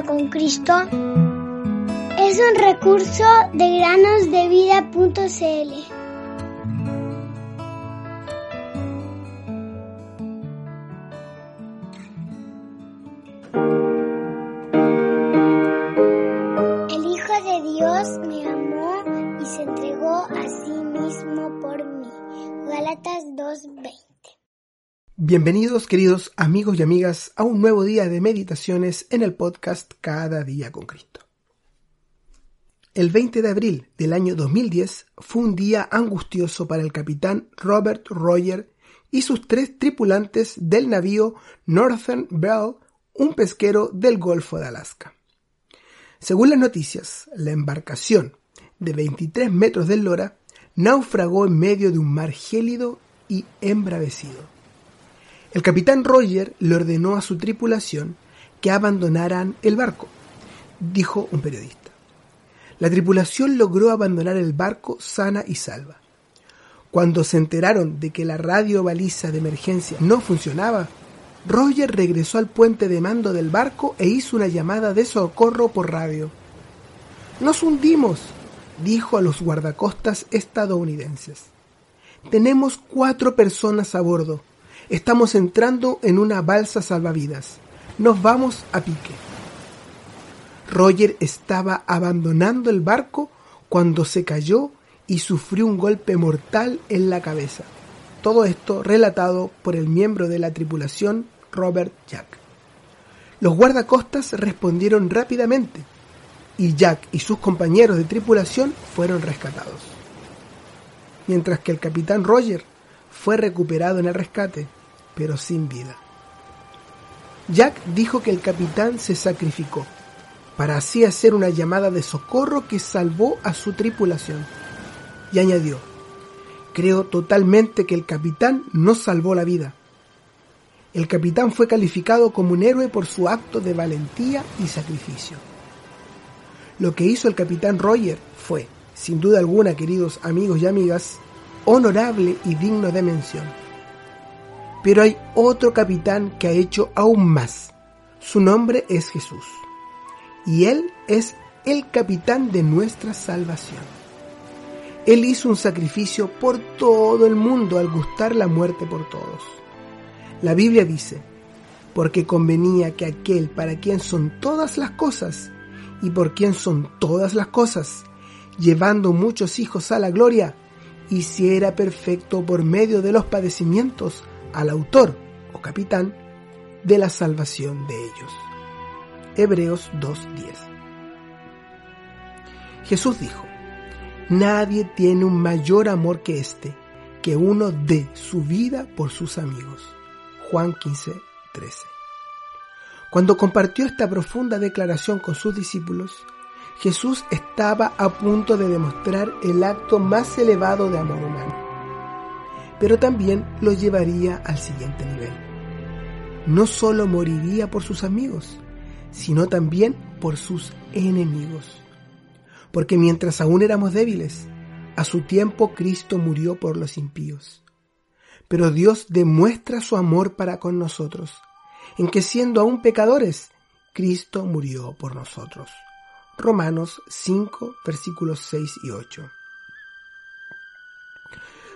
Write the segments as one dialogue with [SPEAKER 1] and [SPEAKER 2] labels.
[SPEAKER 1] con Cristo es un recurso de granosdevida.cl. El Hijo de Dios me amó y se entregó a sí mismo por mí. Gálatas 2:20
[SPEAKER 2] Bienvenidos queridos amigos y amigas a un nuevo día de meditaciones en el podcast Cada día con Cristo. El 20 de abril del año 2010 fue un día angustioso para el capitán Robert Roger y sus tres tripulantes del navío Northern Bell, un pesquero del Golfo de Alaska. Según las noticias, la embarcación de 23 metros de lora naufragó en medio de un mar gélido y embravecido. El capitán Roger le ordenó a su tripulación que abandonaran el barco, dijo un periodista. La tripulación logró abandonar el barco sana y salva. Cuando se enteraron de que la radio baliza de emergencia no funcionaba, Roger regresó al puente de mando del barco e hizo una llamada de socorro por radio. Nos hundimos, dijo a los guardacostas estadounidenses. Tenemos cuatro personas a bordo. Estamos entrando en una balsa salvavidas. Nos vamos a pique. Roger estaba abandonando el barco cuando se cayó y sufrió un golpe mortal en la cabeza. Todo esto relatado por el miembro de la tripulación, Robert Jack. Los guardacostas respondieron rápidamente y Jack y sus compañeros de tripulación fueron rescatados. Mientras que el capitán Roger fue recuperado en el rescate, pero sin vida. Jack dijo que el capitán se sacrificó para así hacer una llamada de socorro que salvó a su tripulación. Y añadió, creo totalmente que el capitán no salvó la vida. El capitán fue calificado como un héroe por su acto de valentía y sacrificio. Lo que hizo el capitán Roger fue, sin duda alguna, queridos amigos y amigas, honorable y digno de mención. Pero hay otro capitán que ha hecho aún más. Su nombre es Jesús y Él es el capitán de nuestra salvación. Él hizo un sacrificio por todo el mundo al gustar la muerte por todos. La Biblia dice, porque convenía que aquel para quien son todas las cosas y por quien son todas las cosas, llevando muchos hijos a la gloria, hiciera perfecto por medio de los padecimientos al autor o capitán de la salvación de ellos. Hebreos 2.10. Jesús dijo, Nadie tiene un mayor amor que este, que uno dé su vida por sus amigos. Juan 15.13. Cuando compartió esta profunda declaración con sus discípulos, Jesús estaba a punto de demostrar el acto más elevado de amor humano, pero también lo llevaría al siguiente nivel. No solo moriría por sus amigos, sino también por sus enemigos. Porque mientras aún éramos débiles, a su tiempo Cristo murió por los impíos. Pero Dios demuestra su amor para con nosotros, en que siendo aún pecadores, Cristo murió por nosotros. Romanos 5, versículos 6 y 8.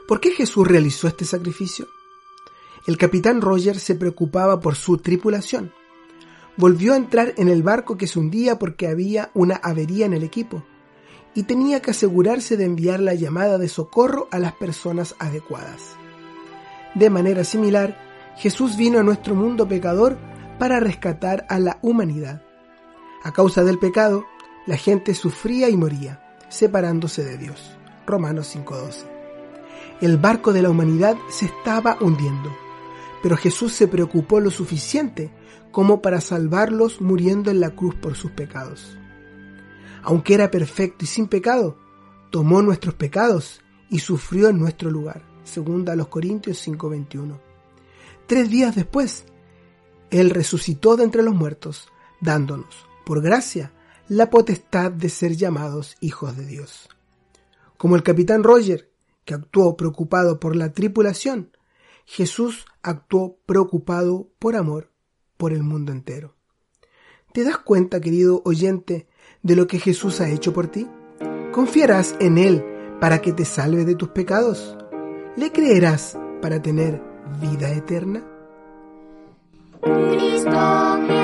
[SPEAKER 2] ¿Por qué Jesús realizó este sacrificio? El capitán Roger se preocupaba por su tripulación volvió a entrar en el barco que se hundía porque había una avería en el equipo y tenía que asegurarse de enviar la llamada de socorro a las personas adecuadas. De manera similar, Jesús vino a nuestro mundo pecador para rescatar a la humanidad. A causa del pecado, la gente sufría y moría, separándose de Dios. Romanos 5:12. El barco de la humanidad se estaba hundiendo, pero Jesús se preocupó lo suficiente como para salvarlos muriendo en la cruz por sus pecados. Aunque era perfecto y sin pecado, tomó nuestros pecados y sufrió en nuestro lugar. Segunda a los Corintios 5:21. Tres días después, Él resucitó de entre los muertos, dándonos, por gracia, la potestad de ser llamados hijos de Dios. Como el capitán Roger, que actuó preocupado por la tripulación, Jesús actuó preocupado por amor por el mundo entero. ¿Te das cuenta, querido oyente, de lo que Jesús ha hecho por ti? ¿Confiarás en Él para que te salve de tus pecados? ¿Le creerás para tener vida eterna?
[SPEAKER 1] Cristo